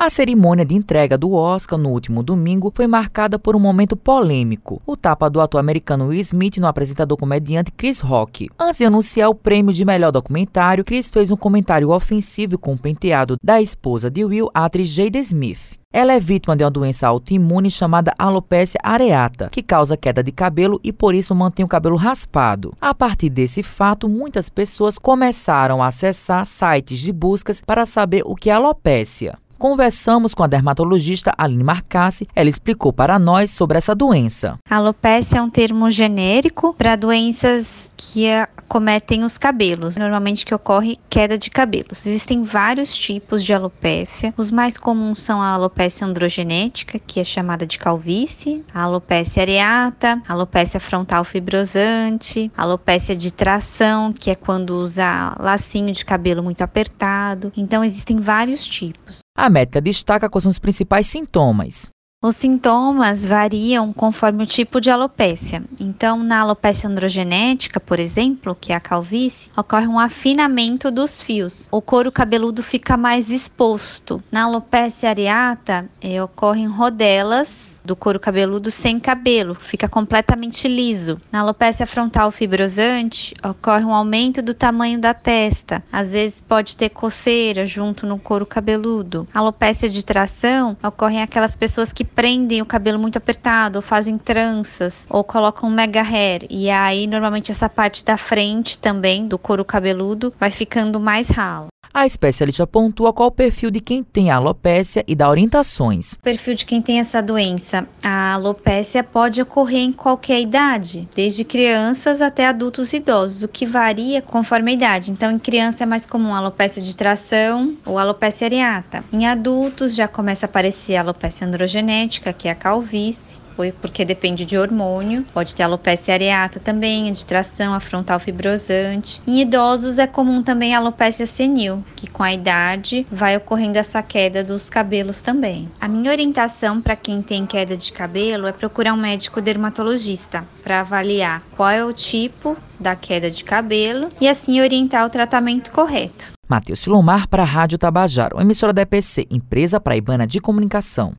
A cerimônia de entrega do Oscar no último domingo foi marcada por um momento polêmico: o tapa do ator americano Will Smith no apresentador comediante Chris Rock. Antes de anunciar o prêmio de melhor documentário, Chris fez um comentário ofensivo com o penteado da esposa de Will, a atriz Jada Smith. Ela é vítima de uma doença autoimune chamada alopecia areata, que causa queda de cabelo e por isso mantém o cabelo raspado. A partir desse fato, muitas pessoas começaram a acessar sites de buscas para saber o que é alopecia. Conversamos com a dermatologista Aline Marcassi. Ela explicou para nós sobre essa doença. Alopecia é um termo genérico para doenças que acometem os cabelos, normalmente que ocorre queda de cabelos. Existem vários tipos de alopecia. Os mais comuns são a alopecia androgenética, que é chamada de calvície, a alopecia areata, a alopecia frontal fibrosante, a alopecia de tração, que é quando usa lacinho de cabelo muito apertado. Então existem vários tipos. A médica destaca quais são os principais sintomas. Os sintomas variam conforme o tipo de alopecia. Então, na alopecia androgenética, por exemplo, que é a calvície, ocorre um afinamento dos fios. O couro cabeludo fica mais exposto. Na alopecia areata, eh, ocorrem rodelas do couro cabeludo sem cabelo, fica completamente liso. Na alopecia frontal fibrosante, ocorre um aumento do tamanho da testa. Às vezes pode ter coceira junto no couro cabeludo. A alopecia de tração ocorre em aquelas pessoas que prendem o cabelo muito apertado, ou fazem tranças, ou colocam mega hair. E aí, normalmente, essa parte da frente também do couro cabeludo vai ficando mais ralo. A especialista pontua qual o perfil de quem tem alopécia e dá orientações. O perfil de quem tem essa doença. A alopécia pode ocorrer em qualquer idade, desde crianças até adultos idosos, o que varia conforme a idade. Então, em criança é mais comum a alopécia de tração ou alopécia areata. Em adultos já começa a aparecer a alopécia androgenética, que é a calvície porque depende de hormônio. Pode ter alopecia areata também, a de tração, a frontal fibrosante. Em idosos é comum também a alopecia senil, que com a idade vai ocorrendo essa queda dos cabelos também. A minha orientação para quem tem queda de cabelo é procurar um médico dermatologista para avaliar qual é o tipo da queda de cabelo e assim orientar o tratamento correto. Matheus Silomar para a Rádio Tabajaro, emissora da EPC, empresa praibana de comunicação.